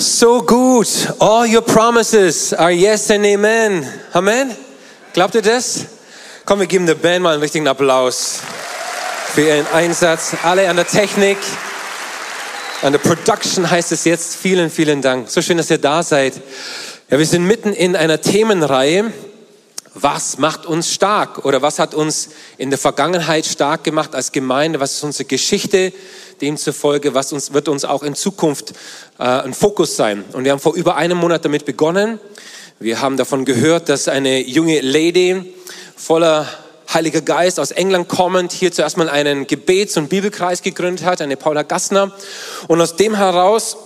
So gut. All your promises are yes and amen. Amen. Glaubt ihr das? Komm, wir geben der Band mal einen richtigen Applaus für ihren Einsatz. Alle an der Technik, an der Production heißt es jetzt. Vielen, vielen Dank. So schön, dass ihr da seid. Ja, wir sind mitten in einer Themenreihe. Was macht uns stark? Oder was hat uns in der Vergangenheit stark gemacht als Gemeinde? Was ist unsere Geschichte? Demzufolge, was uns, wird uns auch in Zukunft äh, ein Fokus sein. Und wir haben vor über einem Monat damit begonnen. Wir haben davon gehört, dass eine junge Lady voller Heiliger Geist aus England kommend hier zuerst mal einen Gebets- und Bibelkreis gegründet hat, eine Paula Gassner. Und aus dem heraus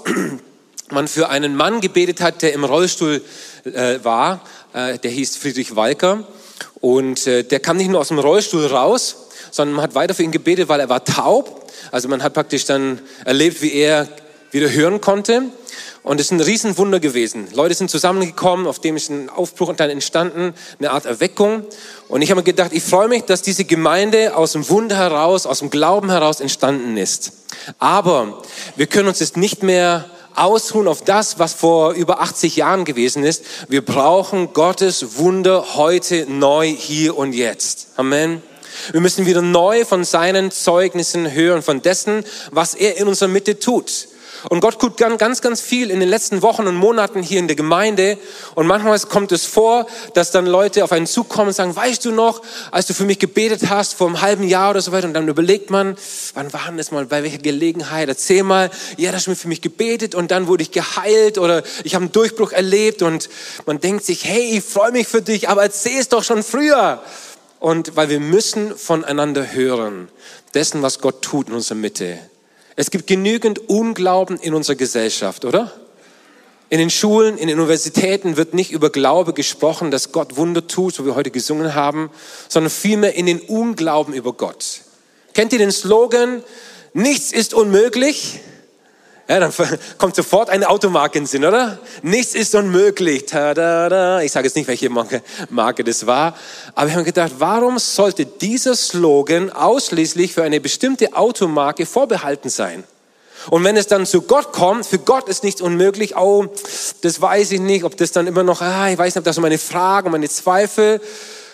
man für einen Mann gebetet hat, der im Rollstuhl äh, war, äh, der hieß Friedrich Walker. Und äh, der kam nicht nur aus dem Rollstuhl raus, sondern man hat weiter für ihn gebetet, weil er war taub also man hat praktisch dann erlebt, wie er wieder hören konnte. Und es ist ein Riesenwunder gewesen. Leute sind zusammengekommen, auf dem ist ein Aufbruch und dann entstanden, eine Art Erweckung. Und ich habe mir gedacht, ich freue mich, dass diese Gemeinde aus dem Wunder heraus, aus dem Glauben heraus entstanden ist. Aber wir können uns jetzt nicht mehr ausruhen auf das, was vor über 80 Jahren gewesen ist. Wir brauchen Gottes Wunder heute neu, hier und jetzt. Amen. Wir müssen wieder neu von seinen Zeugnissen hören, von dessen, was er in unserer Mitte tut. Und Gott tut ganz, ganz viel in den letzten Wochen und Monaten hier in der Gemeinde. Und manchmal kommt es vor, dass dann Leute auf einen zukommen und sagen, weißt du noch, als du für mich gebetet hast vor einem halben Jahr oder so weiter. Und dann überlegt man, wann war das mal, bei welcher Gelegenheit? Erzähl mal, ja, das hast du für mich gebetet und dann wurde ich geheilt oder ich habe einen Durchbruch erlebt. Und man denkt sich, hey, ich freue mich für dich, aber erzähl es doch schon früher. Und weil wir müssen voneinander hören, dessen, was Gott tut in unserer Mitte. Es gibt genügend Unglauben in unserer Gesellschaft, oder? In den Schulen, in den Universitäten wird nicht über Glaube gesprochen, dass Gott Wunder tut, so wie wir heute gesungen haben, sondern vielmehr in den Unglauben über Gott. Kennt ihr den Slogan? Nichts ist unmöglich. Ja, dann kommt sofort eine Automarke in den Sinn, oder? Nichts ist unmöglich. Tada, Ich sage jetzt nicht, welche Marke, Marke das war. Aber wir haben gedacht, warum sollte dieser Slogan ausschließlich für eine bestimmte Automarke vorbehalten sein? Und wenn es dann zu Gott kommt, für Gott ist nichts unmöglich. Oh, das weiß ich nicht, ob das dann immer noch, ah, ich weiß nicht, ob das meine Fragen, meine Zweifel.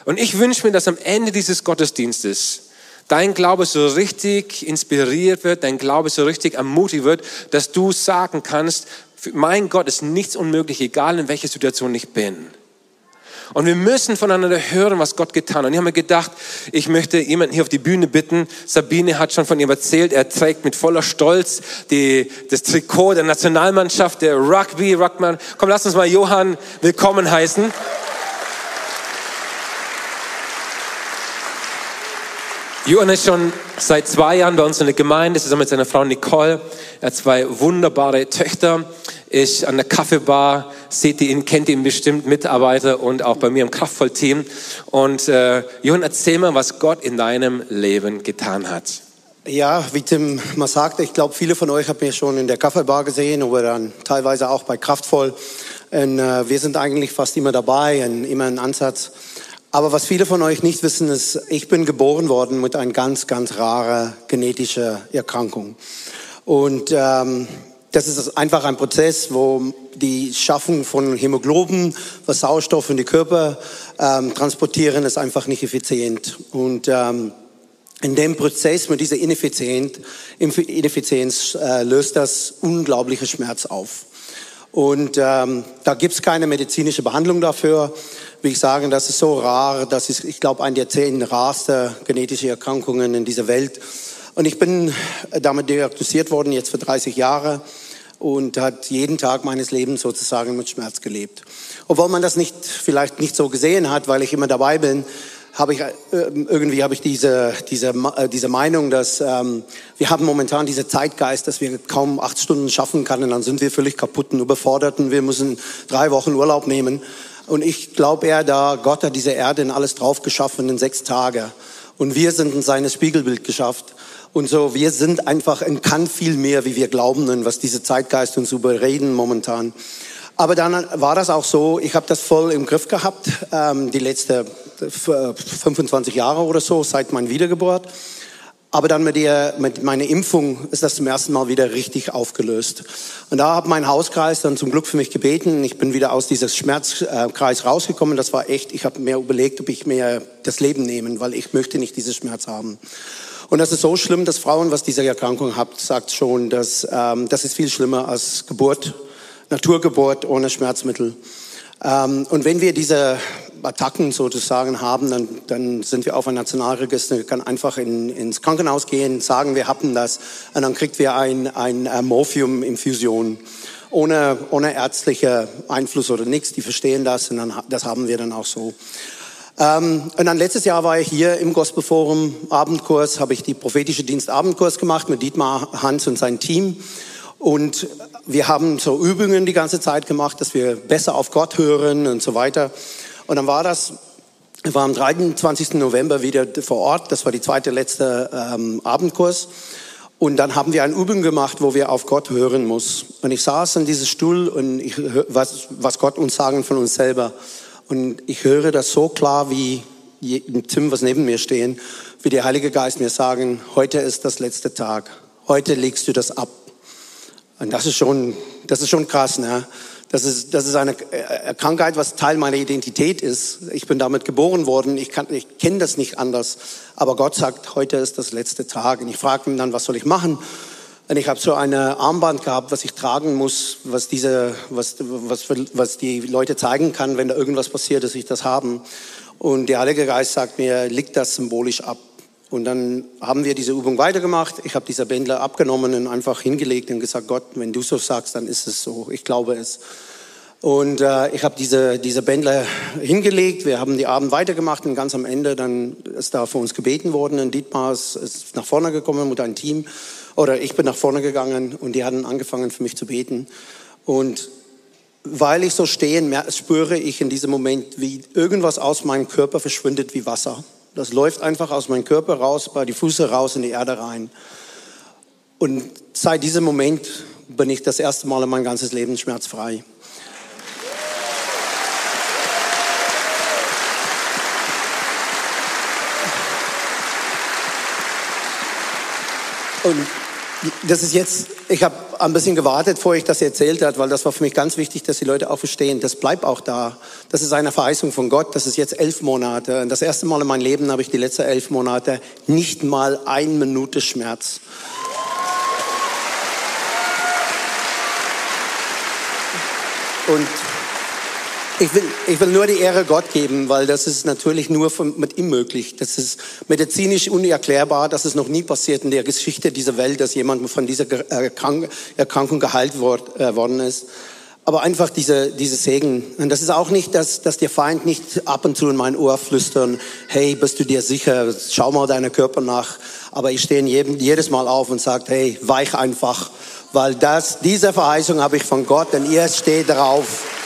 Und ich wünsche mir, dass am Ende dieses Gottesdienstes dein Glaube so richtig inspiriert wird, dein Glaube so richtig ermutigt wird, dass du sagen kannst, mein Gott ist nichts unmöglich, egal in welcher Situation ich bin. Und wir müssen voneinander hören, was Gott getan hat. Und ich habe mir gedacht, ich möchte jemanden hier auf die Bühne bitten. Sabine hat schon von ihm erzählt. Er trägt mit voller Stolz die, das Trikot der Nationalmannschaft, der Rugby, Ruckman. Komm, lass uns mal Johann willkommen heißen. Johann ist schon seit zwei Jahren bei uns in der Gemeinde, zusammen mit seiner Frau Nicole. Er hat zwei wunderbare Töchter, ist an der Kaffeebar, seht ihr ihn, kennt ihn bestimmt, Mitarbeiter und auch bei mir im Kraftvollteam. Und äh, Johann, erzähl mal, was Gott in deinem Leben getan hat. Ja, wie Tim mal sagte, ich glaube, viele von euch haben mich schon in der Kaffeebar gesehen oder dann teilweise auch bei Kraftvoll. Und, äh, wir sind eigentlich fast immer dabei und immer ein Ansatz. Aber was viele von euch nicht wissen, ist, ich bin geboren worden mit einer ganz, ganz rare genetische Erkrankung. Und ähm, das ist einfach ein Prozess, wo die Schaffung von Hämoglobin, was Sauerstoff in die Körper ähm, transportieren, ist einfach nicht effizient. Und ähm, in dem Prozess mit dieser Ineffizienz, Ineffizienz äh, löst das unglaubliche Schmerz auf. Und ähm, da gibt's keine medizinische Behandlung dafür will ich sagen, das ist so rar, das ist, ich glaube, eine der zehn rarsten genetischen Erkrankungen in dieser Welt. Und ich bin damit diagnostiziert worden, jetzt für 30 Jahre und hat jeden Tag meines Lebens sozusagen mit Schmerz gelebt. Obwohl man das nicht, vielleicht nicht so gesehen hat, weil ich immer dabei bin, habe ich äh, irgendwie habe ich diese diese äh, diese Meinung, dass ähm, wir haben momentan diese Zeitgeist, dass wir kaum acht Stunden schaffen können, dann sind wir völlig kaputt und überfordert und wir müssen drei Wochen Urlaub nehmen. Und ich glaube eher, da Gott hat diese Erde in alles drauf geschaffen in sechs Tage. Und wir sind in seines Spiegelbild geschafft. Und so, wir sind einfach in kann viel mehr, wie wir glauben, was diese Zeitgeist uns überreden momentan. Aber dann war das auch so, ich habe das voll im Griff gehabt, ähm, die letzten 25 Jahre oder so, seit meiner Wiedergeburt. Aber dann mit, der, mit meiner Impfung ist das zum ersten Mal wieder richtig aufgelöst. Und da hat mein Hauskreis dann zum Glück für mich gebeten. Ich bin wieder aus diesem Schmerzkreis rausgekommen. Das war echt, ich habe mir überlegt, ob ich mir das Leben nehmen, weil ich möchte nicht diesen Schmerz haben. Und das ist so schlimm, dass Frauen, was diese Erkrankung habt, sagt schon, dass ähm, das ist viel schlimmer als Geburt, Naturgeburt ohne Schmerzmittel. Ähm, und wenn wir diese Attacken sozusagen haben, dann, dann sind wir auf ein Nationalregister, kann einfach in, ins Krankenhaus gehen, sagen, wir hatten das, und dann kriegt wir ein, ein äh, Morphium-Infusion ohne, ohne ärztliche Einfluss oder nichts. Die verstehen das und dann, das haben wir dann auch so. Ähm, und dann letztes Jahr war ich hier im Gospelforum Abendkurs, habe ich die prophetische Dienst Abendkurs gemacht mit Dietmar Hans und sein Team. Und wir haben so Übungen die ganze Zeit gemacht, dass wir besser auf Gott hören und so weiter. Und dann war das, war am 23. November wieder vor Ort. Das war die zweite, letzte ähm, Abendkurs. Und dann haben wir eine Übung gemacht, wo wir auf Gott hören muss. Und ich saß in diesem Stuhl und ich was, was Gott uns sagen von uns selber. Und ich höre das so klar wie Tim, was neben mir stehen, wie der Heilige Geist mir sagen, heute ist das letzte Tag. Heute legst du das ab. Und das ist schon, das ist schon krass, ne? Das ist, das ist eine äh, Krankheit, was Teil meiner Identität ist. Ich bin damit geboren worden. Ich, kann, ich kenne das nicht anders. Aber Gott sagt, heute ist das letzte Tag. Und ich frage ihn dann, was soll ich machen? Und ich habe so eine Armband gehabt, was ich tragen muss, was diese, was, was, was die Leute zeigen kann, wenn da irgendwas passiert, dass ich das haben. Und der Heilige Geist sagt mir, leg das symbolisch ab. Und dann haben wir diese Übung weitergemacht. Ich habe diese Bändler abgenommen und einfach hingelegt und gesagt, Gott, wenn du so sagst, dann ist es so. Ich glaube es. Und äh, ich habe diese, diese Bändler hingelegt. Wir haben die Abend weitergemacht und ganz am Ende dann ist da für uns gebeten worden. Und Dietmar ist, ist nach vorne gekommen mit einem Team. Oder ich bin nach vorne gegangen und die hatten angefangen für mich zu beten. Und weil ich so stehen spüre ich in diesem Moment, wie irgendwas aus meinem Körper verschwindet wie Wasser. Das läuft einfach aus meinem Körper raus, bei die Füße raus in die Erde rein. Und seit diesem Moment bin ich das erste Mal in mein ganzes Leben schmerzfrei. Und das ist jetzt, ich habe ein bisschen gewartet, bevor ich das erzählt hat, weil das war für mich ganz wichtig, dass die Leute auch verstehen, das bleibt auch da. Das ist eine Verheißung von Gott, das ist jetzt elf Monate. Das erste Mal in meinem Leben habe ich die letzten elf Monate nicht mal eine Minute Schmerz. Und ich will, ich will nur die Ehre Gott geben, weil das ist natürlich nur von, mit ihm möglich. Das ist medizinisch unerklärbar. Das ist noch nie passiert in der Geschichte dieser Welt, dass jemand von dieser Erkrankung geheilt äh, worden ist. Aber einfach diese, diese Segen. Und das ist auch nicht, dass, dass der Feind nicht ab und zu in mein Ohr flüstern, hey, bist du dir sicher? Schau mal deinen Körper nach. Aber ich stehe jedes Mal auf und sage, hey, weich einfach. Weil das, diese Verheißung habe ich von Gott und ihr steht darauf.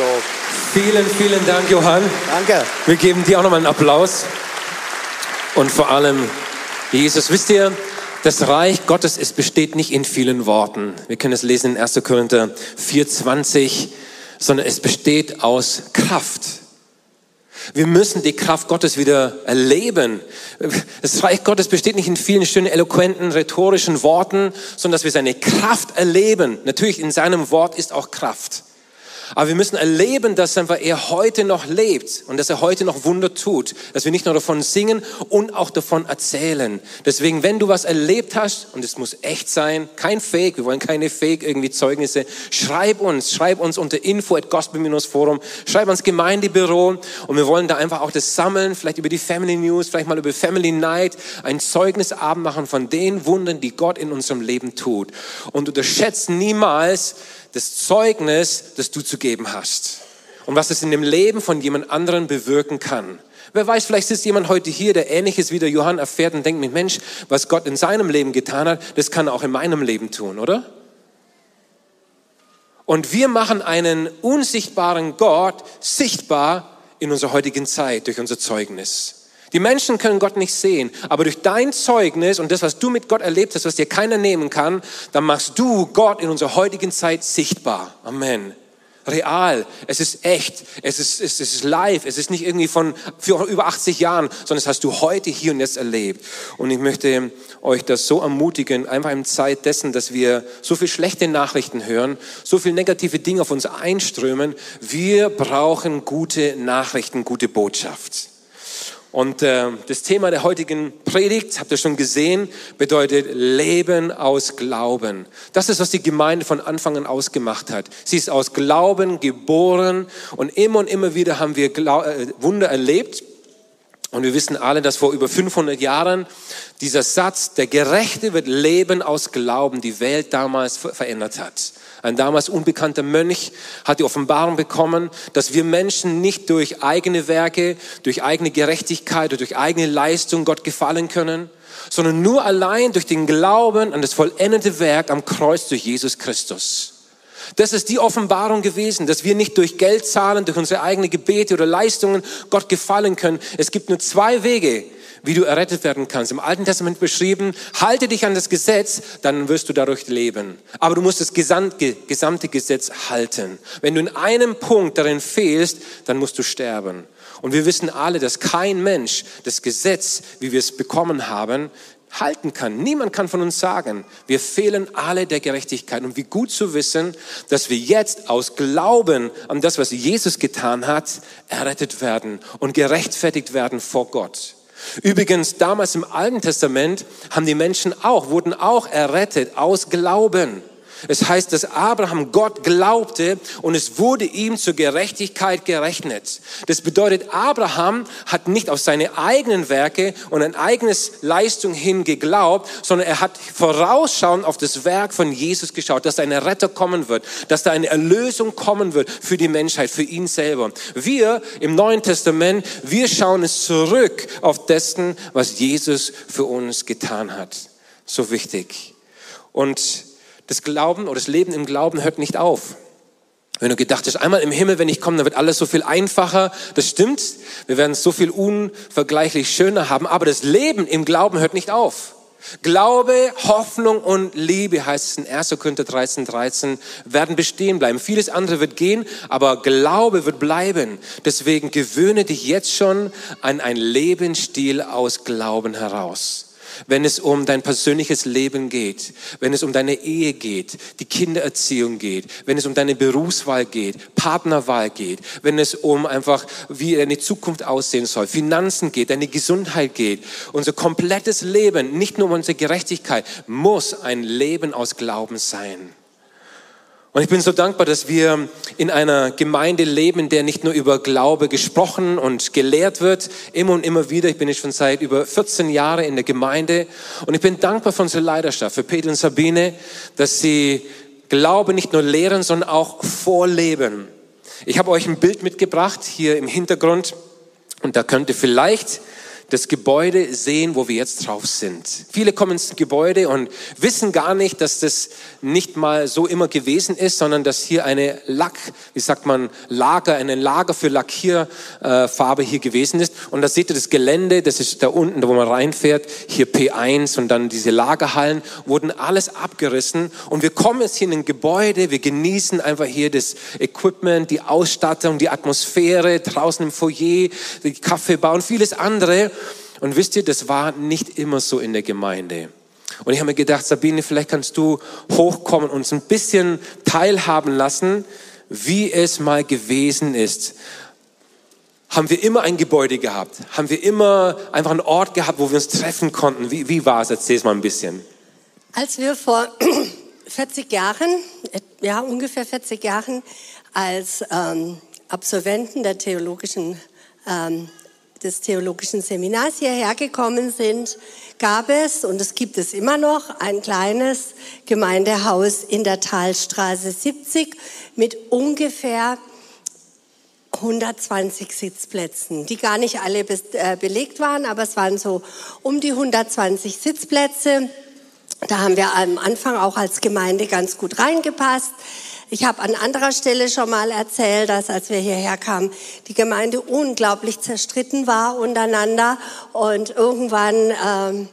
So. Vielen, vielen Dank, Johann. Danke. Wir geben dir auch nochmal einen Applaus. Und vor allem, Jesus, wisst ihr, das Reich Gottes, es besteht nicht in vielen Worten. Wir können es lesen in 1. Korinther 4,20, sondern es besteht aus Kraft. Wir müssen die Kraft Gottes wieder erleben. Das Reich Gottes besteht nicht in vielen schönen, eloquenten, rhetorischen Worten, sondern dass wir seine Kraft erleben. Natürlich in seinem Wort ist auch Kraft. Aber wir müssen erleben, dass einfach er heute noch lebt und dass er heute noch Wunder tut. Dass wir nicht nur davon singen und auch davon erzählen. Deswegen, wenn du was erlebt hast, und es muss echt sein, kein Fake, wir wollen keine Fake irgendwie Zeugnisse, schreib uns, schreib uns unter info at gospel-forum, schreib uns Gemeindebüro und wir wollen da einfach auch das sammeln, vielleicht über die Family News, vielleicht mal über Family Night, ein Zeugnisabend machen von den Wundern, die Gott in unserem Leben tut. Und unterschätzt niemals, das Zeugnis, das du zu geben hast. Und was es in dem Leben von jemand anderen bewirken kann. Wer weiß, vielleicht sitzt jemand heute hier, der ähnliches wie der Johann erfährt und denkt mit Mensch, was Gott in seinem Leben getan hat, das kann er auch in meinem Leben tun, oder? Und wir machen einen unsichtbaren Gott sichtbar in unserer heutigen Zeit durch unser Zeugnis. Die Menschen können Gott nicht sehen, aber durch dein Zeugnis und das, was du mit Gott erlebt hast, was dir keiner nehmen kann, dann machst du Gott in unserer heutigen Zeit sichtbar. Amen. real, es ist echt, es ist, es ist live, es ist nicht irgendwie von für über 80 Jahren, sondern es hast du heute hier und jetzt erlebt. Und ich möchte euch das so ermutigen, einfach in Zeit dessen, dass wir so viel schlechte Nachrichten hören, so viel negative Dinge auf uns einströmen, wir brauchen gute Nachrichten, gute Botschaft. Und äh, das Thema der heutigen Predigt, habt ihr schon gesehen, bedeutet Leben aus Glauben. Das ist, was die Gemeinde von Anfang an ausgemacht hat. Sie ist aus Glauben geboren und immer und immer wieder haben wir Glau äh, Wunder erlebt. Und wir wissen alle, dass vor über 500 Jahren dieser Satz, der Gerechte wird leben aus Glauben, die Welt damals verändert hat. Ein damals unbekannter Mönch hat die Offenbarung bekommen, dass wir Menschen nicht durch eigene Werke, durch eigene Gerechtigkeit oder durch eigene Leistung Gott gefallen können, sondern nur allein durch den Glauben an das vollendete Werk am Kreuz durch Jesus Christus. Das ist die Offenbarung gewesen, dass wir nicht durch Geld zahlen, durch unsere eigenen Gebete oder Leistungen Gott gefallen können. Es gibt nur zwei Wege, wie du errettet werden kannst. Im Alten Testament beschrieben, halte dich an das Gesetz, dann wirst du dadurch leben. Aber du musst das gesamte, Gesetz halten. Wenn du in einem Punkt darin fehlst, dann musst du sterben. Und wir wissen alle, dass kein Mensch das Gesetz, wie wir es bekommen haben, halten kann. Niemand kann von uns sagen, wir fehlen alle der Gerechtigkeit. Und wie gut zu wissen, dass wir jetzt aus Glauben an das, was Jesus getan hat, errettet werden und gerechtfertigt werden vor Gott. Übrigens, damals im Alten Testament haben die Menschen auch, wurden auch errettet aus Glauben. Es heißt, dass Abraham Gott glaubte und es wurde ihm zur Gerechtigkeit gerechnet. Das bedeutet, Abraham hat nicht auf seine eigenen Werke und ein eigenes Leistung hin geglaubt, sondern er hat vorausschauend auf das Werk von Jesus geschaut, dass ein Retter kommen wird, dass da eine Erlösung kommen wird für die Menschheit, für ihn selber. Wir im Neuen Testament, wir schauen es zurück auf dessen, was Jesus für uns getan hat. So wichtig. Und das Glauben oder das Leben im Glauben hört nicht auf. Wenn du gedacht hast, einmal im Himmel, wenn ich komme, dann wird alles so viel einfacher. Das stimmt. Wir werden es so viel unvergleichlich schöner haben. Aber das Leben im Glauben hört nicht auf. Glaube, Hoffnung und Liebe heißt es in 1. Korinther 13, 13, werden bestehen bleiben. Vieles andere wird gehen, aber Glaube wird bleiben. Deswegen gewöhne dich jetzt schon an einen Lebensstil aus Glauben heraus wenn es um dein persönliches Leben geht, wenn es um deine Ehe geht, die Kindererziehung geht, wenn es um deine Berufswahl geht, Partnerwahl geht, wenn es um einfach, wie deine Zukunft aussehen soll, Finanzen geht, deine Gesundheit geht, unser komplettes Leben, nicht nur unsere Gerechtigkeit, muss ein Leben aus Glauben sein. Und ich bin so dankbar, dass wir in einer Gemeinde leben, in der nicht nur über Glaube gesprochen und gelehrt wird, immer und immer wieder. Ich bin jetzt schon seit über 14 Jahren in der Gemeinde und ich bin dankbar für unsere Leidenschaft, für Peter und Sabine, dass sie Glaube nicht nur lehren, sondern auch vorleben. Ich habe euch ein Bild mitgebracht hier im Hintergrund und da könnt ihr vielleicht das Gebäude sehen, wo wir jetzt drauf sind. Viele kommen ins Gebäude und wissen gar nicht, dass das nicht mal so immer gewesen ist, sondern dass hier eine Lack, wie sagt man, Lager, eine Lager für Lackierfarbe hier gewesen ist. Und da seht ihr das Gelände, das ist da unten, wo man reinfährt, hier P1 und dann diese Lagerhallen, wurden alles abgerissen. Und wir kommen jetzt hier in ein Gebäude, wir genießen einfach hier das Equipment, die Ausstattung, die Atmosphäre, draußen im Foyer, die Kaffeebar und vieles andere. Und wisst ihr, das war nicht immer so in der Gemeinde. Und ich habe mir gedacht, Sabine, vielleicht kannst du hochkommen und uns ein bisschen teilhaben lassen, wie es mal gewesen ist. Haben wir immer ein Gebäude gehabt? Haben wir immer einfach einen Ort gehabt, wo wir uns treffen konnten? Wie, wie war es? Erzähl es mal ein bisschen. Als wir vor 40 Jahren, ja ungefähr 40 Jahren, als ähm, Absolventen der theologischen ähm, des theologischen Seminars hierher gekommen sind, gab es, und es gibt es immer noch, ein kleines Gemeindehaus in der Talstraße 70 mit ungefähr 120 Sitzplätzen, die gar nicht alle äh, belegt waren, aber es waren so um die 120 Sitzplätze. Da haben wir am Anfang auch als Gemeinde ganz gut reingepasst. Ich habe an anderer Stelle schon mal erzählt, dass als wir hierher kamen, die Gemeinde unglaublich zerstritten war untereinander und irgendwann ähm,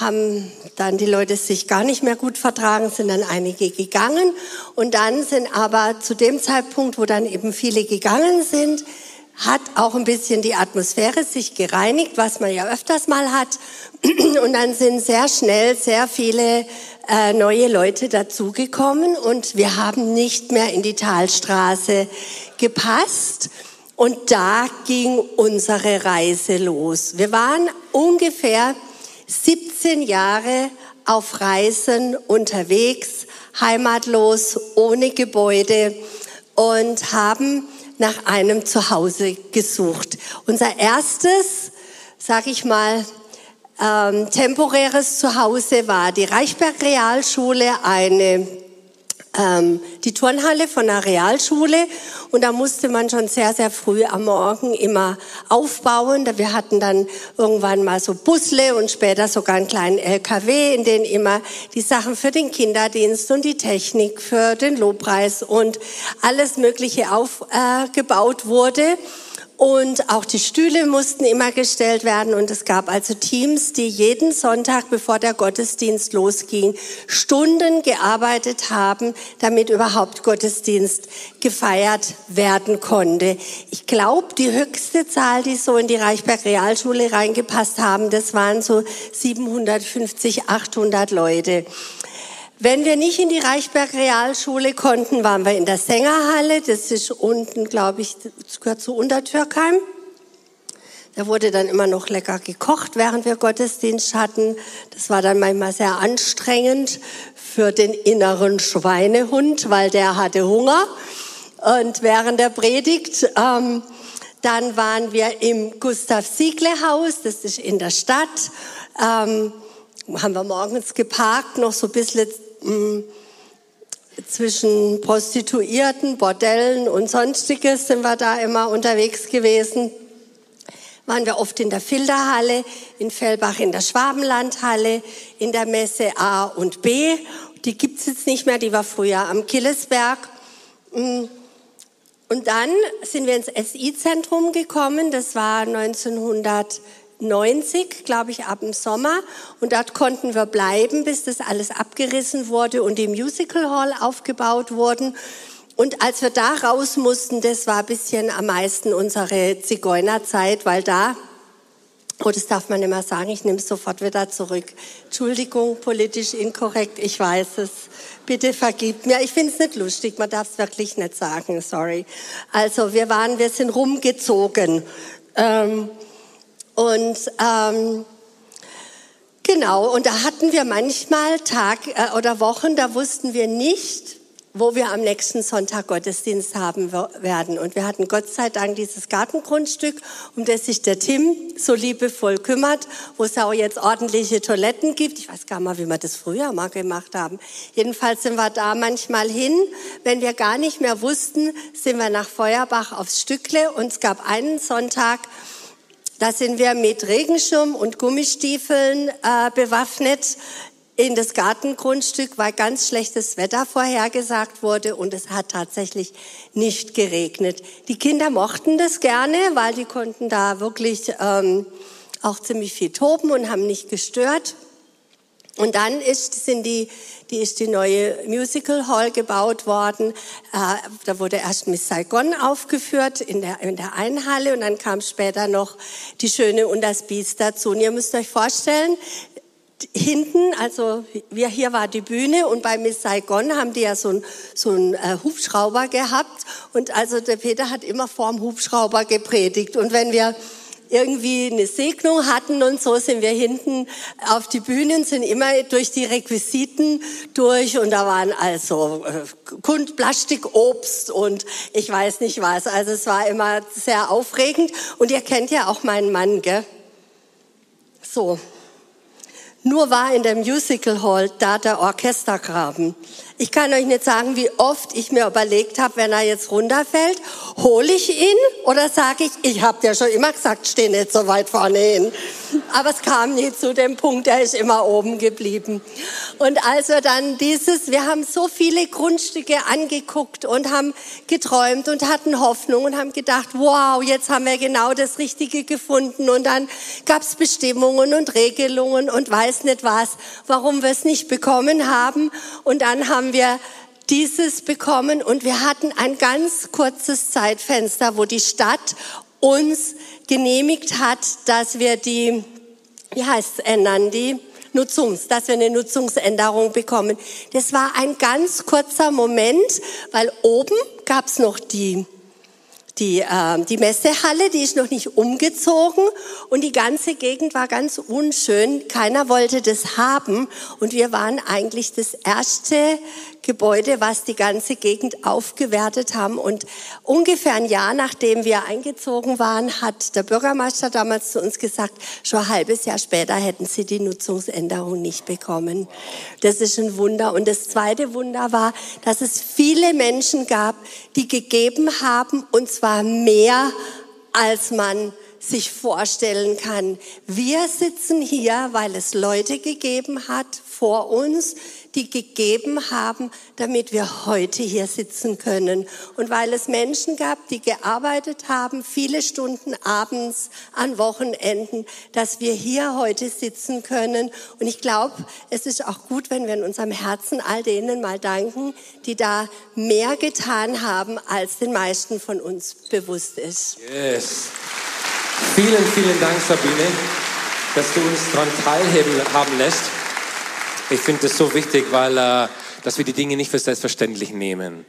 haben dann die Leute sich gar nicht mehr gut vertragen, sind dann einige gegangen. Und dann sind aber zu dem Zeitpunkt, wo dann eben viele gegangen sind, hat auch ein bisschen die Atmosphäre sich gereinigt, was man ja öfters mal hat. Und dann sind sehr schnell sehr viele äh, neue Leute dazugekommen und wir haben nicht mehr in die Talstraße gepasst. Und da ging unsere Reise los. Wir waren ungefähr 17 Jahre auf Reisen unterwegs, heimatlos, ohne Gebäude und haben nach einem Zuhause gesucht. Unser erstes, sag ich mal, ähm, temporäres Zuhause war die Reichberg Realschule, eine ähm, die Turnhalle von der Realschule und da musste man schon sehr, sehr früh am Morgen immer aufbauen. Wir hatten dann irgendwann mal so Busle und später sogar einen kleinen LKW, in den immer die Sachen für den Kinderdienst und die Technik für den Lobpreis und alles Mögliche aufgebaut äh, wurde. Und auch die Stühle mussten immer gestellt werden. Und es gab also Teams, die jeden Sonntag, bevor der Gottesdienst losging, Stunden gearbeitet haben, damit überhaupt Gottesdienst gefeiert werden konnte. Ich glaube, die höchste Zahl, die so in die Reichberg Realschule reingepasst haben, das waren so 750, 800 Leute. Wenn wir nicht in die Reichberg Realschule konnten, waren wir in der Sängerhalle. Das ist unten, glaube ich, gehört zu Untertürkheim. Da wurde dann immer noch lecker gekocht, während wir Gottesdienst hatten. Das war dann manchmal sehr anstrengend für den inneren Schweinehund, weil der hatte Hunger. Und während der Predigt, ähm, dann waren wir im Gustav Siegle Haus, das ist in der Stadt. Ähm, haben wir morgens geparkt, noch so ein bisschen zwischen Prostituierten, Bordellen und sonstiges sind wir da immer unterwegs gewesen. Waren wir oft in der Filterhalle, in Fellbach in der Schwabenlandhalle, in der Messe A und B. Die gibt's jetzt nicht mehr, die war früher am Killesberg. Und dann sind wir ins SI-Zentrum gekommen, das war 1900 90, glaube ich, ab dem Sommer. Und dort konnten wir bleiben, bis das alles abgerissen wurde und die Musical Hall aufgebaut wurden. Und als wir da raus mussten, das war ein bisschen am meisten unsere Zigeunerzeit, weil da, oh, das darf man mehr sagen, ich nehme es sofort wieder zurück. Entschuldigung, politisch inkorrekt, ich weiß es. Bitte vergib mir. Ich finde es nicht lustig, man darf es wirklich nicht sagen, sorry. Also wir waren, wir sind rumgezogen. Ähm, und ähm, genau, und da hatten wir manchmal Tag äh, oder Wochen, da wussten wir nicht, wo wir am nächsten Sonntag Gottesdienst haben werden. Und wir hatten Gott sei Dank dieses Gartengrundstück, um das sich der Tim so liebevoll kümmert, wo es auch jetzt ordentliche Toiletten gibt. Ich weiß gar nicht mal, wie wir das früher mal gemacht haben. Jedenfalls sind wir da manchmal hin. Wenn wir gar nicht mehr wussten, sind wir nach Feuerbach aufs Stückle. Und es gab einen Sonntag, da sind wir mit Regenschirm und Gummistiefeln äh, bewaffnet in das Gartengrundstück, weil ganz schlechtes Wetter vorhergesagt wurde und es hat tatsächlich nicht geregnet. Die Kinder mochten das gerne, weil die konnten da wirklich ähm, auch ziemlich viel toben und haben nicht gestört. Und dann ist, sind die, die ist die neue Musical Hall gebaut worden. Äh, da wurde erst Miss Saigon aufgeführt in der, in der einen Halle und dann kam später noch die Schöne und das Biest dazu. Und ihr müsst euch vorstellen, hinten, also wir hier war die Bühne und bei Miss Saigon haben die ja so einen so einen äh, Hubschrauber gehabt und also der Peter hat immer vorm Hubschrauber gepredigt und wenn wir irgendwie eine Segnung hatten und so sind wir hinten auf die Bühnen, sind immer durch die Requisiten durch und da waren also äh, Plastikobst und ich weiß nicht was. Also es war immer sehr aufregend und ihr kennt ja auch meinen Mann, gell? So. Nur war in der Musical Hall da der Orchestergraben. Ich kann euch nicht sagen, wie oft ich mir überlegt habe, wenn er jetzt runterfällt, hole ich ihn oder sage ich, ich habe ja schon immer gesagt, steh nicht so weit vorne hin. Aber es kam nie zu dem Punkt, er ist immer oben geblieben. Und als wir dann dieses, wir haben so viele Grundstücke angeguckt und haben geträumt und hatten Hoffnung und haben gedacht, wow, jetzt haben wir genau das Richtige gefunden. Und dann gab es Bestimmungen und Regelungen und weiß nicht was, warum wir es nicht bekommen haben. Und dann haben wir dieses bekommen und wir hatten ein ganz kurzes Zeitfenster, wo die Stadt uns genehmigt hat, dass wir die, wie heißt es, ändern, die Nutzungs, dass wir eine Nutzungsänderung bekommen. Das war ein ganz kurzer Moment, weil oben gab es noch die die, äh, die Messehalle, die ist noch nicht umgezogen und die ganze Gegend war ganz unschön. Keiner wollte das haben und wir waren eigentlich das erste Gebäude, was die ganze Gegend aufgewertet haben. Und ungefähr ein Jahr nachdem wir eingezogen waren, hat der Bürgermeister damals zu uns gesagt, schon ein halbes Jahr später hätten sie die Nutzungsänderung nicht bekommen. Das ist ein Wunder. Und das zweite Wunder war, dass es viele Menschen gab, die gegeben haben, und zwar mehr, als man sich vorstellen kann. Wir sitzen hier, weil es Leute gegeben hat vor uns, die gegeben haben, damit wir heute hier sitzen können. Und weil es Menschen gab, die gearbeitet haben, viele Stunden abends, an Wochenenden, dass wir hier heute sitzen können. Und ich glaube, es ist auch gut, wenn wir in unserem Herzen all denen mal danken, die da mehr getan haben, als den meisten von uns bewusst ist. Yes. Vielen, vielen Dank, Sabine, dass du uns daran teilhaben lässt. Ich finde das so wichtig, weil äh, dass wir die Dinge nicht für selbstverständlich nehmen.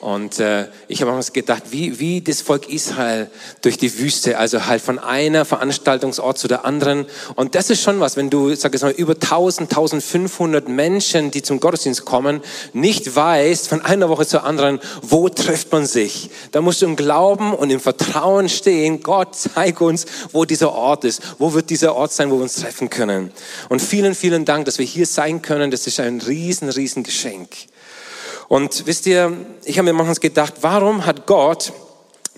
Und äh, ich habe uns gedacht, wie, wie das Volk Israel durch die Wüste, also halt von einer Veranstaltungsort zu der anderen. Und das ist schon was, wenn du, sag ich mal, über 1000, 1500 Menschen, die zum Gottesdienst kommen, nicht weißt von einer Woche zur anderen, wo trifft man sich. Da musst du im Glauben und im Vertrauen stehen, Gott zeig uns, wo dieser Ort ist. Wo wird dieser Ort sein, wo wir uns treffen können. Und vielen, vielen Dank, dass wir hier sein können. Das ist ein riesen, riesen Geschenk. Und wisst ihr, ich habe mir manchmal gedacht, warum hat Gott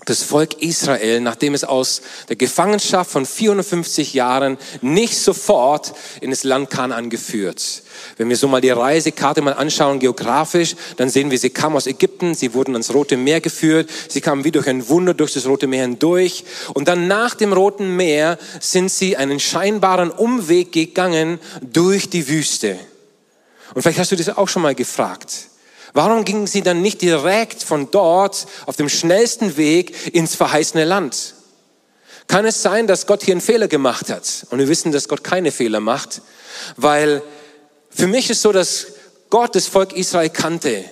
das Volk Israel, nachdem es aus der Gefangenschaft von 450 Jahren nicht sofort in das Land Kanaan geführt. Wenn wir so mal die Reisekarte mal anschauen, geografisch, dann sehen wir, sie kamen aus Ägypten, sie wurden ans Rote Meer geführt, sie kamen wie durch ein Wunder durch das Rote Meer hindurch und dann nach dem Roten Meer sind sie einen scheinbaren Umweg gegangen durch die Wüste. Und vielleicht hast du das auch schon mal gefragt. Warum gingen sie dann nicht direkt von dort auf dem schnellsten Weg ins verheißene Land? Kann es sein, dass Gott hier einen Fehler gemacht hat? Und wir wissen, dass Gott keine Fehler macht, weil für mich ist so, dass Gott das Volk Israel kannte.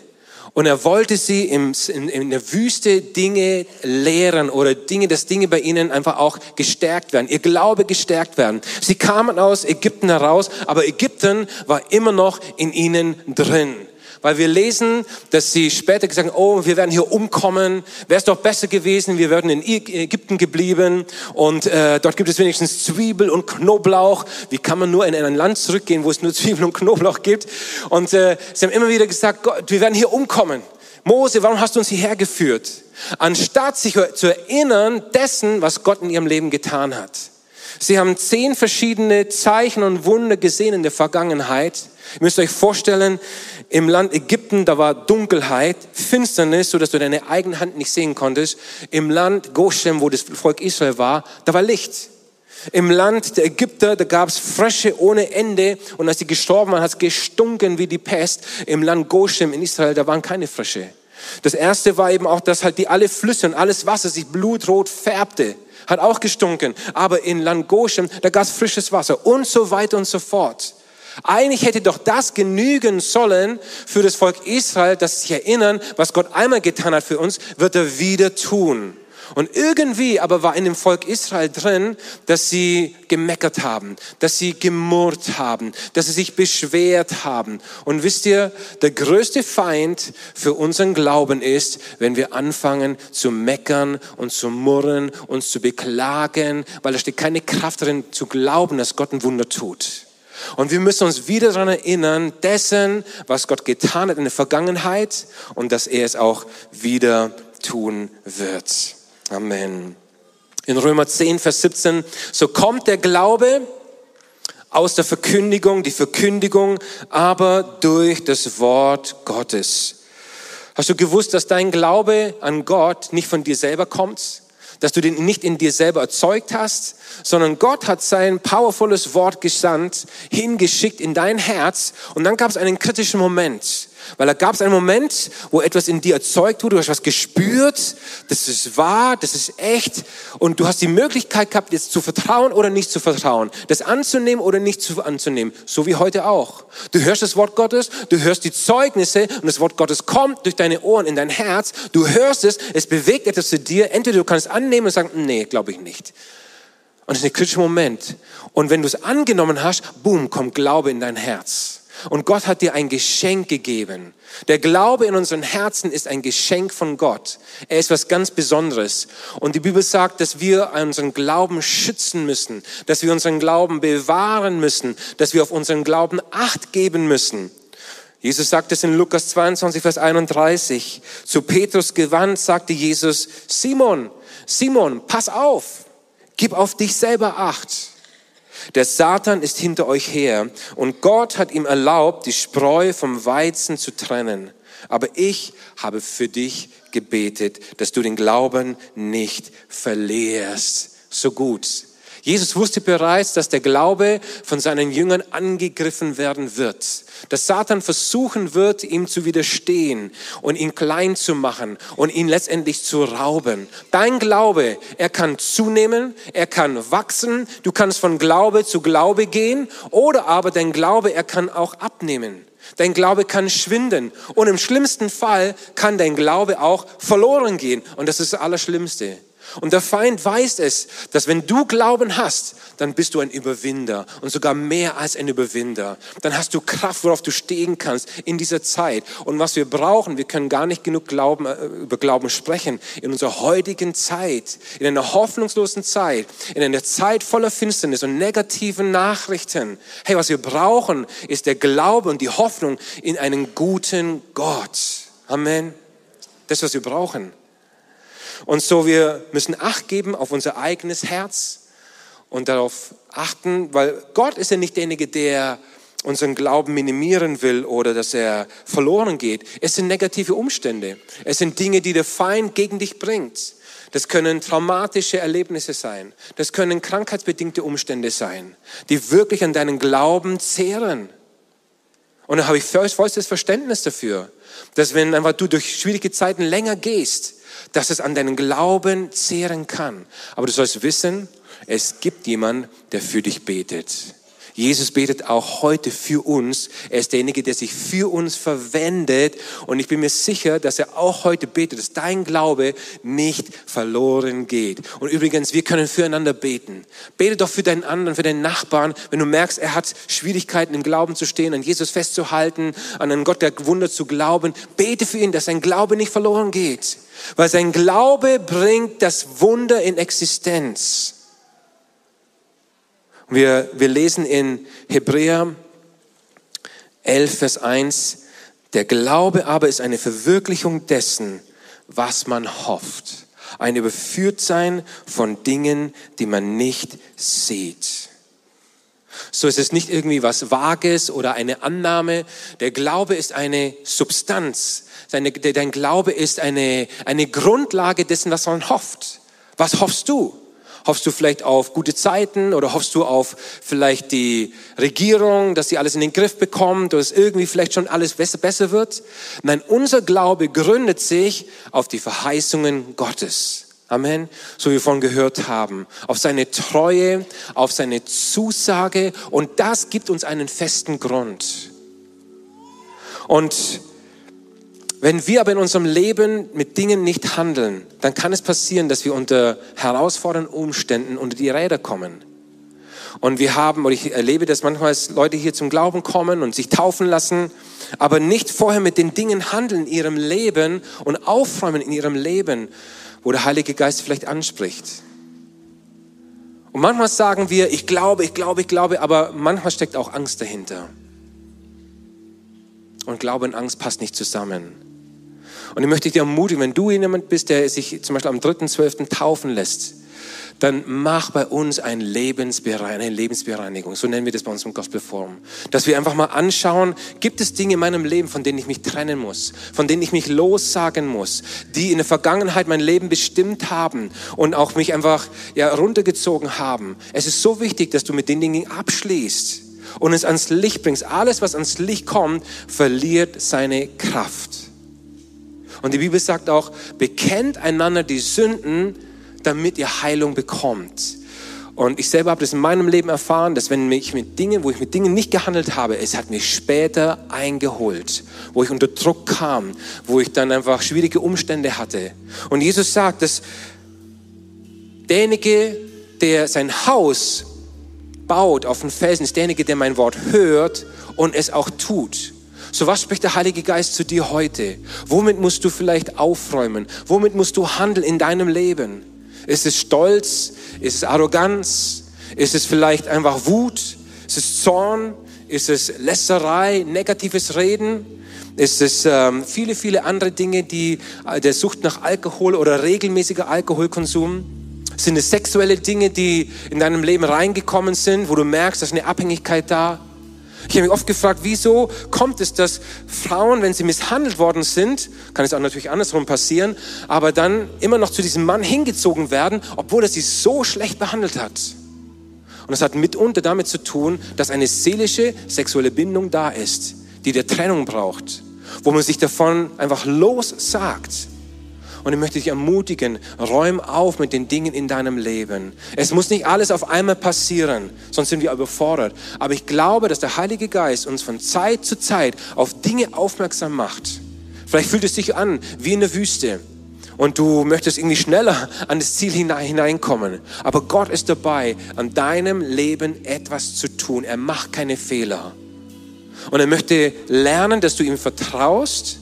Und er wollte sie in der Wüste Dinge lehren oder Dinge, dass Dinge bei ihnen einfach auch gestärkt werden, ihr Glaube gestärkt werden. Sie kamen aus Ägypten heraus, aber Ägypten war immer noch in ihnen drin. Weil wir lesen, dass sie später gesagt haben, oh, wir werden hier umkommen. Wäre es doch besser gewesen, wir wären in Ägypten geblieben und äh, dort gibt es wenigstens Zwiebel und Knoblauch. Wie kann man nur in ein Land zurückgehen, wo es nur Zwiebel und Knoblauch gibt? Und äh, sie haben immer wieder gesagt, Gott, wir werden hier umkommen. Mose, warum hast du uns hierher geführt? Anstatt sich zu erinnern dessen, was Gott in ihrem Leben getan hat. Sie haben zehn verschiedene Zeichen und Wunder gesehen in der Vergangenheit. Ihr müsst euch vorstellen, im Land Ägypten, da war Dunkelheit, Finsternis, so dass du deine eigene Hand nicht sehen konntest. Im Land Goshen, wo das Volk Israel war, da war Licht. Im Land der Ägypter, da gab es Frösche ohne Ende und als sie gestorben waren, hat es gestunken wie die Pest. Im Land Goshen in Israel, da waren keine Frösche. Das erste war eben auch, dass halt die alle Flüsse und alles Wasser sich blutrot färbte. Hat auch gestunken. Aber in Land Goshen, da gab es frisches Wasser und so weiter und so fort. Eigentlich hätte doch das genügen sollen für das Volk Israel, dass sich erinnern, was Gott einmal getan hat für uns, wird er wieder tun. Und irgendwie aber war in dem Volk Israel drin, dass sie gemeckert haben, dass sie gemurrt haben, dass sie sich beschwert haben. Und wisst ihr, der größte Feind für unseren Glauben ist, wenn wir anfangen zu meckern und zu murren, uns zu beklagen, weil da steht keine Kraft drin zu glauben, dass Gott ein Wunder tut. Und wir müssen uns wieder daran erinnern, dessen, was Gott getan hat in der Vergangenheit und dass er es auch wieder tun wird. Amen. In Römer 10, Vers 17, so kommt der Glaube aus der Verkündigung, die Verkündigung aber durch das Wort Gottes. Hast du gewusst, dass dein Glaube an Gott nicht von dir selber kommt? Dass du den nicht in dir selber erzeugt hast, sondern Gott hat sein powervolles Wort gesandt, hingeschickt in dein Herz und dann gab es einen kritischen Moment. Weil da gab es einen Moment, wo etwas in dir erzeugt wurde, du hast was gespürt, das ist wahr, das ist echt und du hast die Möglichkeit gehabt, jetzt zu vertrauen oder nicht zu vertrauen, das anzunehmen oder nicht zu anzunehmen, so wie heute auch. Du hörst das Wort Gottes, du hörst die Zeugnisse und das Wort Gottes kommt durch deine Ohren in dein Herz, du hörst es, es bewegt etwas zu dir, entweder du kannst es annehmen und sagen, nee, glaube ich nicht. Und das ist ein kritischer Moment. Und wenn du es angenommen hast, boom, kommt Glaube in dein Herz. Und Gott hat dir ein Geschenk gegeben. Der Glaube in unseren Herzen ist ein Geschenk von Gott. Er ist was ganz Besonderes. Und die Bibel sagt, dass wir unseren Glauben schützen müssen, dass wir unseren Glauben bewahren müssen, dass wir auf unseren Glauben Acht geben müssen. Jesus sagt es in Lukas 22, Vers 31. Zu Petrus gewandt sagte Jesus, Simon, Simon, pass auf, gib auf dich selber Acht. Der Satan ist hinter euch her und Gott hat ihm erlaubt, die Spreu vom Weizen zu trennen. Aber ich habe für dich gebetet, dass du den Glauben nicht verlierst. So gut. Jesus wusste bereits, dass der Glaube von seinen Jüngern angegriffen werden wird, dass Satan versuchen wird, ihm zu widerstehen und ihn klein zu machen und ihn letztendlich zu rauben. Dein Glaube, er kann zunehmen, er kann wachsen, du kannst von Glaube zu Glaube gehen oder aber dein Glaube, er kann auch abnehmen. Dein Glaube kann schwinden und im schlimmsten Fall kann dein Glaube auch verloren gehen und das ist das Allerschlimmste. Und der Feind weiß es, dass wenn du Glauben hast, dann bist du ein Überwinder und sogar mehr als ein Überwinder. Dann hast du Kraft, worauf du stehen kannst in dieser Zeit. Und was wir brauchen, wir können gar nicht genug Glauben, äh, über Glauben sprechen in unserer heutigen Zeit, in einer hoffnungslosen Zeit, in einer Zeit voller Finsternis und negativen Nachrichten. Hey, was wir brauchen, ist der Glaube und die Hoffnung in einen guten Gott. Amen. Das, was wir brauchen. Und so wir müssen Acht geben auf unser eigenes Herz und darauf achten, weil Gott ist ja nicht derjenige, der unseren Glauben minimieren will oder dass er verloren geht. Es sind negative Umstände. Es sind Dinge, die der Feind gegen dich bringt. Das können traumatische Erlebnisse sein. Das können krankheitsbedingte Umstände sein, die wirklich an deinen Glauben zehren. Und da habe ich vollstes Verständnis dafür, dass wenn einfach du durch schwierige Zeiten länger gehst, dass es an deinen Glauben zehren kann. Aber du sollst wissen, es gibt jemand, der für dich betet. Jesus betet auch heute für uns. Er ist derjenige, der sich für uns verwendet. Und ich bin mir sicher, dass er auch heute betet, dass dein Glaube nicht verloren geht. Und übrigens, wir können füreinander beten. Bete doch für deinen anderen, für deinen Nachbarn, wenn du merkst, er hat Schwierigkeiten im Glauben zu stehen, an Jesus festzuhalten, an einen Gott der Wunder zu glauben. Bete für ihn, dass sein Glaube nicht verloren geht. Weil sein Glaube bringt das Wunder in Existenz. Wir, wir lesen in Hebräer 11, Vers 1, der Glaube aber ist eine Verwirklichung dessen, was man hofft. Ein Überführtsein von Dingen, die man nicht sieht. So ist es nicht irgendwie was Vages oder eine Annahme. Der Glaube ist eine Substanz. Dein Glaube ist eine, eine Grundlage dessen, was man hofft. Was hoffst du? Hoffst du vielleicht auf gute Zeiten oder hoffst du auf vielleicht die Regierung, dass sie alles in den Griff bekommt oder dass irgendwie vielleicht schon alles besser, besser wird? Nein, unser Glaube gründet sich auf die Verheißungen Gottes. Amen. So wie wir von gehört haben. Auf seine Treue, auf seine Zusage. Und das gibt uns einen festen Grund. Und wenn wir aber in unserem Leben mit Dingen nicht handeln, dann kann es passieren, dass wir unter herausfordernden Umständen unter die Räder kommen. Und wir haben, oder ich erlebe das manchmal, dass Leute hier zum Glauben kommen und sich taufen lassen, aber nicht vorher mit den Dingen handeln in ihrem Leben und aufräumen in ihrem Leben, wo der Heilige Geist vielleicht anspricht. Und manchmal sagen wir, ich glaube, ich glaube, ich glaube, aber manchmal steckt auch Angst dahinter. Und Glaube und Angst passt nicht zusammen. Und ich möchte dich ermutigen, wenn du jemand bist, der sich zum Beispiel am 3.12. taufen lässt, dann mach bei uns ein Lebensbereinigung, eine Lebensbereinigung. So nennen wir das bei uns im Gospelforum. Dass wir einfach mal anschauen, gibt es Dinge in meinem Leben, von denen ich mich trennen muss, von denen ich mich lossagen muss, die in der Vergangenheit mein Leben bestimmt haben und auch mich einfach ja, runtergezogen haben. Es ist so wichtig, dass du mit den Dingen abschließt und es ans Licht bringst. Alles, was ans Licht kommt, verliert seine Kraft. Und die Bibel sagt auch, bekennt einander die Sünden, damit ihr Heilung bekommt. Und ich selber habe das in meinem Leben erfahren, dass wenn ich mit Dingen, wo ich mit Dingen nicht gehandelt habe, es hat mich später eingeholt, wo ich unter Druck kam, wo ich dann einfach schwierige Umstände hatte. Und Jesus sagt, dass derjenige, der sein Haus baut auf den Felsen, ist derjenige, der mein Wort hört und es auch tut. So was spricht der Heilige Geist zu dir heute? Womit musst du vielleicht aufräumen? Womit musst du handeln in deinem Leben? Ist es Stolz? Ist es Arroganz? Ist es vielleicht einfach Wut? Ist es Zorn? Ist es Lässerei, negatives Reden? Ist es ähm, viele, viele andere Dinge, die äh, der Sucht nach Alkohol oder regelmäßiger Alkoholkonsum? Sind es sexuelle Dinge, die in deinem Leben reingekommen sind, wo du merkst, dass eine Abhängigkeit da? Ich habe mich oft gefragt, wieso kommt es, dass Frauen, wenn sie misshandelt worden sind, kann es auch natürlich andersrum passieren, aber dann immer noch zu diesem Mann hingezogen werden, obwohl er sie so schlecht behandelt hat. Und das hat mitunter damit zu tun, dass eine seelische sexuelle Bindung da ist, die der Trennung braucht, wo man sich davon einfach lossagt. Und ich möchte dich ermutigen, räum auf mit den Dingen in deinem Leben. Es muss nicht alles auf einmal passieren, sonst sind wir überfordert. Aber ich glaube, dass der Heilige Geist uns von Zeit zu Zeit auf Dinge aufmerksam macht. Vielleicht fühlt es sich an wie in der Wüste und du möchtest irgendwie schneller an das Ziel hineinkommen. Aber Gott ist dabei, an deinem Leben etwas zu tun. Er macht keine Fehler. Und er möchte lernen, dass du ihm vertraust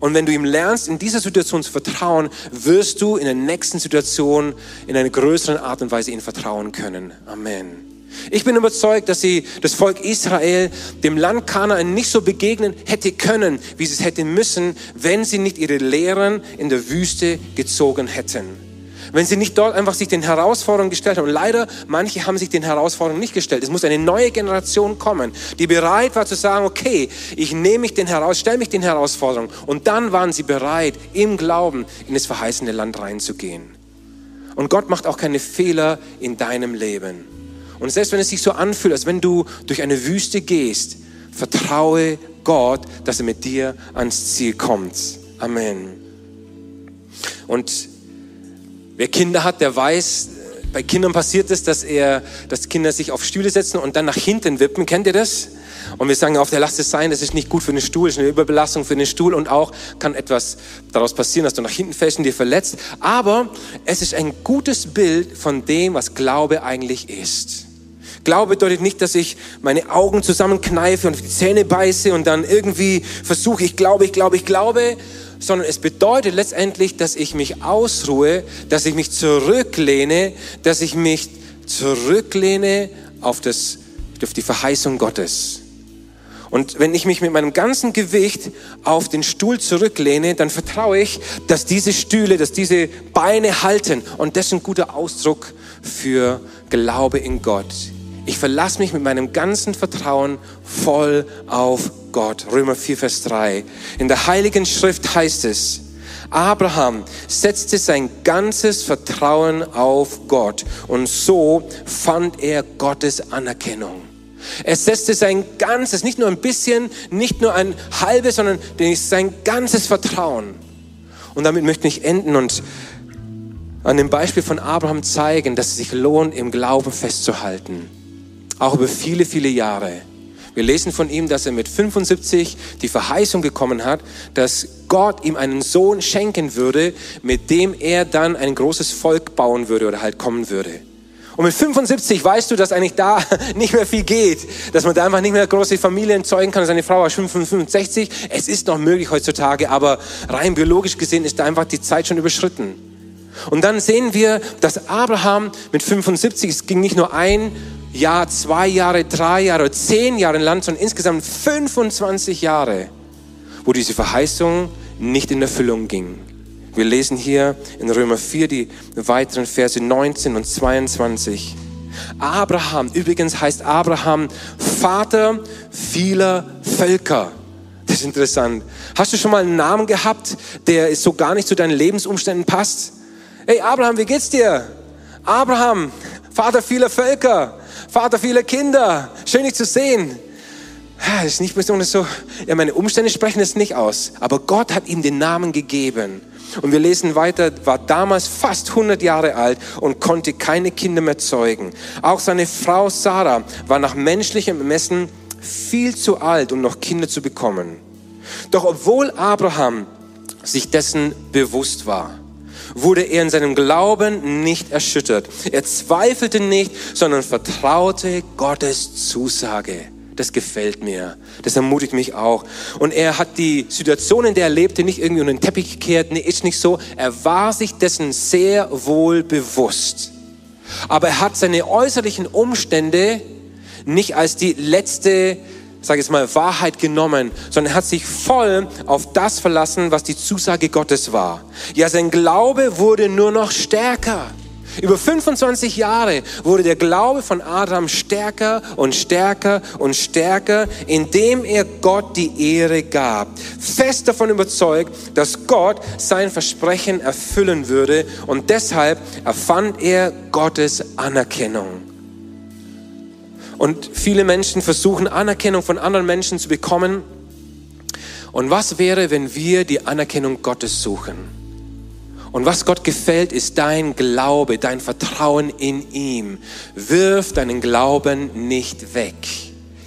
und wenn du ihm lernst, in dieser Situation zu vertrauen, wirst du in der nächsten Situation in einer größeren Art und Weise ihm vertrauen können. Amen. Ich bin überzeugt, dass sie das Volk Israel dem Land Kanaan nicht so begegnen hätte können, wie sie es hätte müssen, wenn sie nicht ihre Lehren in der Wüste gezogen hätten wenn sie nicht dort einfach sich den Herausforderungen gestellt haben. Und leider, manche haben sich den Herausforderungen nicht gestellt. Es muss eine neue Generation kommen, die bereit war zu sagen, okay, ich nehme mich den heraus, stelle mich den Herausforderungen. Und dann waren sie bereit, im Glauben in das verheißene Land reinzugehen. Und Gott macht auch keine Fehler in deinem Leben. Und selbst wenn es sich so anfühlt, als wenn du durch eine Wüste gehst, vertraue Gott, dass er mit dir ans Ziel kommt. Amen. Und Wer Kinder hat, der weiß, bei Kindern passiert es, dass er, dass Kinder sich auf Stühle setzen und dann nach hinten wippen. Kennt ihr das? Und wir sagen auf der Lass es sein, das ist nicht gut für den Stuhl, ist eine Überbelastung für den Stuhl und auch kann etwas daraus passieren, dass du nach hinten fällst und dir verletzt. Aber es ist ein gutes Bild von dem, was Glaube eigentlich ist. Glaube bedeutet nicht, dass ich meine Augen zusammenkneife und die Zähne beiße und dann irgendwie versuche, ich glaube, ich glaube, ich glaube, sondern es bedeutet letztendlich, dass ich mich ausruhe, dass ich mich zurücklehne, dass ich mich zurücklehne auf, das, auf die Verheißung Gottes. Und wenn ich mich mit meinem ganzen Gewicht auf den Stuhl zurücklehne, dann vertraue ich, dass diese Stühle, dass diese Beine halten. Und das ist ein guter Ausdruck für Glaube in Gott. Ich verlasse mich mit meinem ganzen Vertrauen voll auf Gott. Römer 4, Vers 3. In der Heiligen Schrift heißt es, Abraham setzte sein ganzes Vertrauen auf Gott und so fand er Gottes Anerkennung. Er setzte sein ganzes, nicht nur ein bisschen, nicht nur ein halbes, sondern sein ganzes Vertrauen. Und damit möchte ich enden und an dem Beispiel von Abraham zeigen, dass es sich lohnt, im Glauben festzuhalten auch über viele, viele Jahre. Wir lesen von ihm, dass er mit 75 die Verheißung bekommen hat, dass Gott ihm einen Sohn schenken würde, mit dem er dann ein großes Volk bauen würde oder halt kommen würde. Und mit 75 weißt du, dass eigentlich da nicht mehr viel geht, dass man da einfach nicht mehr große Familien zeugen kann. Seine Frau war 65. Es ist noch möglich heutzutage, aber rein biologisch gesehen ist da einfach die Zeit schon überschritten. Und dann sehen wir, dass Abraham mit 75, es ging nicht nur ein Jahr, zwei Jahre, drei Jahre, zehn Jahre lang, sondern insgesamt 25 Jahre, wo diese Verheißung nicht in Erfüllung ging. Wir lesen hier in Römer 4 die weiteren Verse 19 und 22. Abraham, übrigens heißt Abraham Vater vieler Völker. Das ist interessant. Hast du schon mal einen Namen gehabt, der so gar nicht zu deinen Lebensumständen passt? Hey Abraham, wie geht's dir? Abraham, Vater vieler Völker, Vater vieler Kinder. Schön dich zu sehen. Das ist nicht besonders so, ja, meine Umstände sprechen es nicht aus, aber Gott hat ihm den Namen gegeben. Und wir lesen weiter, war damals fast 100 Jahre alt und konnte keine Kinder mehr zeugen. Auch seine Frau Sarah war nach menschlichem Ermessen viel zu alt, um noch Kinder zu bekommen. Doch obwohl Abraham sich dessen bewusst war, wurde er in seinem Glauben nicht erschüttert. Er zweifelte nicht, sondern vertraute Gottes Zusage. Das gefällt mir. Das ermutigt mich auch. Und er hat die Situation, in der er lebte, nicht irgendwie unter den Teppich gekehrt. Nee, ist nicht so. Er war sich dessen sehr wohl bewusst. Aber er hat seine äußerlichen Umstände nicht als die letzte, sage ich mal, Wahrheit genommen, sondern er hat sich voll auf das verlassen, was die Zusage Gottes war. Ja, sein Glaube wurde nur noch stärker. Über 25 Jahre wurde der Glaube von Abraham stärker und stärker und stärker, indem er Gott die Ehre gab. Fest davon überzeugt, dass Gott sein Versprechen erfüllen würde und deshalb erfand er Gottes Anerkennung. Und viele Menschen versuchen Anerkennung von anderen Menschen zu bekommen. Und was wäre, wenn wir die Anerkennung Gottes suchen? Und was Gott gefällt, ist dein Glaube, dein Vertrauen in ihm. Wirf deinen Glauben nicht weg.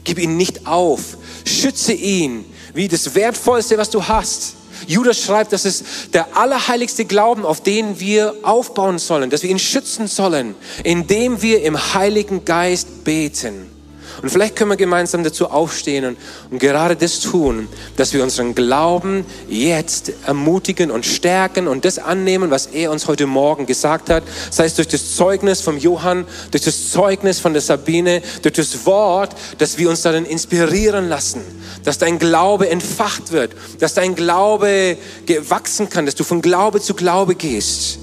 Gib ihn nicht auf. Schütze ihn wie das Wertvollste, was du hast. Judas schreibt, das ist der allerheiligste Glauben, auf den wir aufbauen sollen, dass wir ihn schützen sollen, indem wir im Heiligen Geist beten. Und vielleicht können wir gemeinsam dazu aufstehen und, und gerade das tun, dass wir unseren Glauben jetzt ermutigen und stärken und das annehmen, was er uns heute Morgen gesagt hat, sei es durch das Zeugnis vom Johann, durch das Zeugnis von der Sabine, durch das Wort, dass wir uns darin inspirieren lassen, dass dein Glaube entfacht wird, dass dein Glaube gewachsen kann, dass du von Glaube zu Glaube gehst.